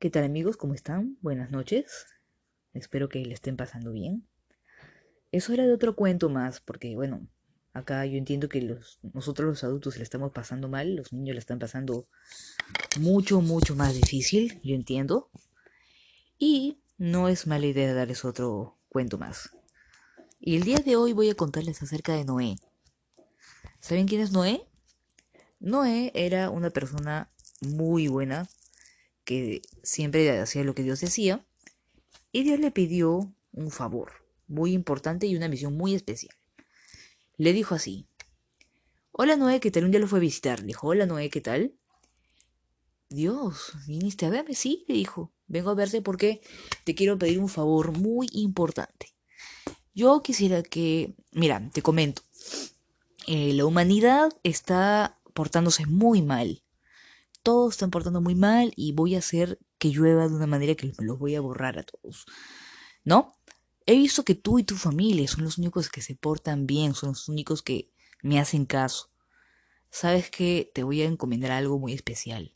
¿Qué tal amigos? ¿Cómo están? Buenas noches. Espero que le estén pasando bien. Es hora de otro cuento más, porque bueno, acá yo entiendo que nosotros los adultos le estamos pasando mal, los niños le están pasando mucho, mucho más difícil, yo entiendo. Y no es mala idea darles otro cuento más. Y el día de hoy voy a contarles acerca de Noé. ¿Saben quién es Noé? Noé era una persona muy buena, que siempre hacía lo que Dios decía, y Dios le pidió un favor muy importante y una misión muy especial. Le dijo así, Hola Noé, ¿qué tal? Un día lo fue a visitar. Le dijo, Hola Noé, ¿qué tal? Dios, ¿viniste a verme? Sí, le dijo, vengo a verte porque te quiero pedir un favor muy importante. Yo quisiera que, mira, te comento, eh, la humanidad está portándose muy mal todos están portando muy mal y voy a hacer que llueva de una manera que los voy a borrar a todos. ¿No? He visto que tú y tu familia son los únicos que se portan bien, son los únicos que me hacen caso. Sabes que te voy a encomendar algo muy especial.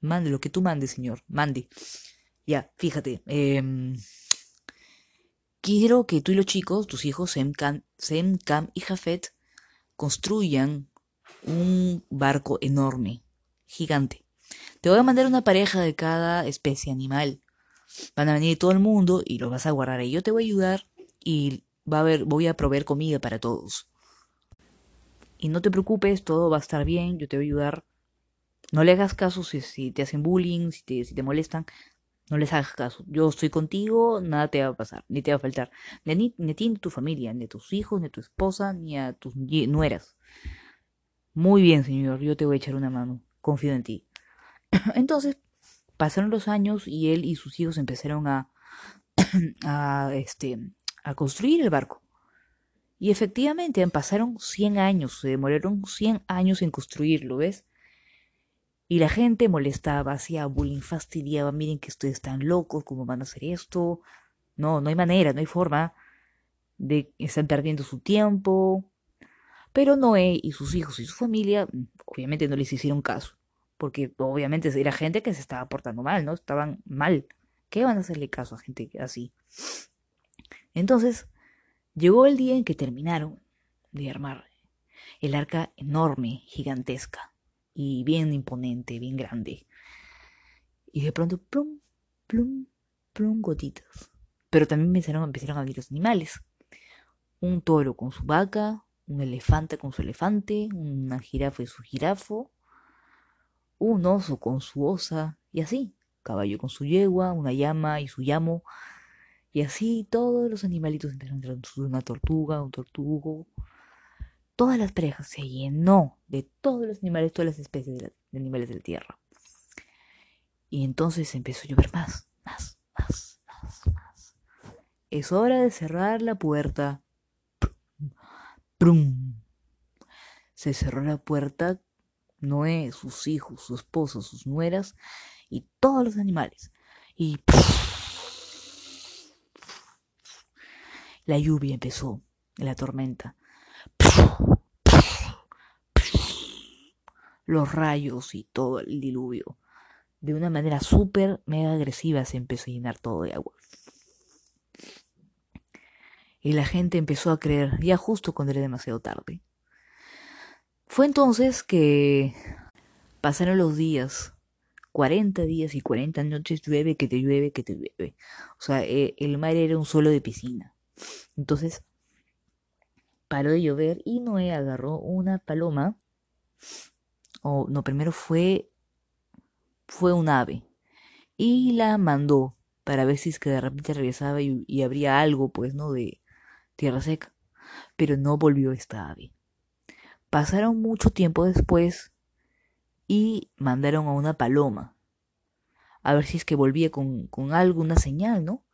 Mande lo que tú mandes, señor, mande. Ya, fíjate. Em, quiero que tú y los chicos, tus hijos, Sem, Sem, Cam y Jafet, construyan un barco enorme, gigante. Te voy a mandar una pareja de cada especie animal. Van a venir todo el mundo y los vas a guardar ahí. Yo te voy a ayudar y va a voy a proveer comida para todos. Y no te preocupes, todo va a estar bien, yo te voy a ayudar. No le hagas caso si, te hacen bullying, si te, molestan, no les hagas caso. Yo estoy contigo, nada te va a pasar, ni te va a faltar. Ni, ni a ti, ni a tu familia, ni a tus hijos, ni a tu esposa, ni a tus nueras. Muy bien, señor, yo te voy a echar una mano. Confío en ti. Entonces, pasaron los años y él y sus hijos empezaron a, a, este, a construir el barco. Y efectivamente, pasaron 100 años, se demoraron 100 años en construirlo, ¿ves? Y la gente molestaba, hacía bullying, fastidiaba, miren que ustedes están locos, ¿cómo van a hacer esto? No, no hay manera, no hay forma de estar perdiendo su tiempo. Pero Noé y sus hijos y su familia, obviamente no les hicieron caso porque obviamente era gente que se estaba portando mal, ¿no? Estaban mal. ¿Qué van a hacerle caso a gente así? Entonces, llegó el día en que terminaron de armar el arca enorme, gigantesca y bien imponente, bien grande. Y de pronto, plum, plum, plum, gotitas. Pero también empezaron, a venir los animales. Un toro con su vaca, un elefante con su elefante, una jirafa y su jirafo, un oso con su osa, y así, caballo con su yegua, una llama y su llamo, y así todos los animalitos empezaron a entrar, una tortuga, un tortugo. Todas las parejas se llenó de todos los animales, todas las especies de, animales de la tierra. Y entonces empezó a llover más, más, más, más, más. Es hora de cerrar la puerta. ¡Prum! Se cerró la puerta Noé, sus hijos, su esposo, sus nueras y todos los animales. Y la lluvia empezó, la tormenta. Los rayos y todo el diluvio. De una manera súper mega agresiva se empezó a llenar todo de agua. Y la gente empezó a creer, ya justo cuando era demasiado tarde. Fue entonces que pasaron los días, 40 días y 40 noches, llueve, que te llueve, que te llueve. O sea, e, el mar era un suelo de piscina. Entonces, paró de llover y Noé agarró una paloma. O no, primero fue fue un ave y la mandó para ver si es que de repente regresaba y, y habría algo, pues, ¿no? De tierra seca. Pero no volvió esta ave. Pasaron mucho tiempo después y mandaron a una paloma a ver si es que volvía con, con algo, una señal, ¿no?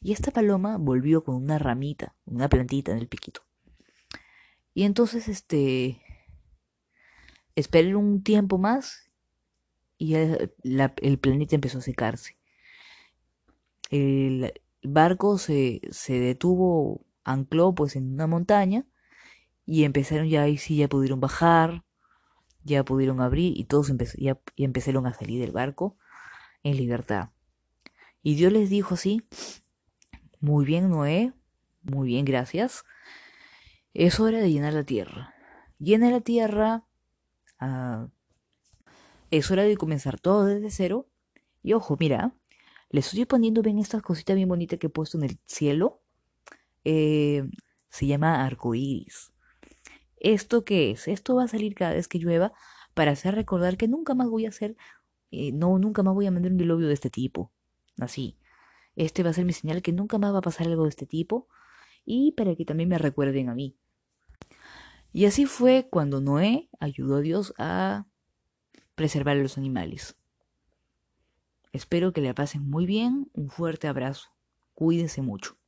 Y esta paloma volvió con una ramita, una plantita en el piquito. Y entonces, este, esperé un tiempo más y el, el planeta empezó a secarse. El barco se, se detuvo, ancló pues en una montaña y empezaron ya ahí sí, ya pudieron bajar, ya pudieron abrir y todos ya, empezaron a salir del barco en libertad. Y Dios les dijo así, muy bien Noé, muy bien, gracias. Es hora de llenar la tierra. Llena la tierra. Ah, es hora de comenzar todo desde cero. Y ojo, mira, le estoy poniendo bien estas cositas bien bonitas que he puesto en el cielo. Eh, se llama arcoíris. ¿Esto qué es? Esto va a salir cada vez que llueva para hacer recordar que nunca más voy a hacer, eh, no, nunca más voy a mandar un diluvio de este tipo. Así. Este va a ser mi señal que nunca más va a pasar algo de este tipo y para que también me recuerden a mí. Y así fue cuando Noé ayudó a Dios a preservar a los animales. Espero que le pasen muy bien. Un fuerte abrazo. Cuídense mucho.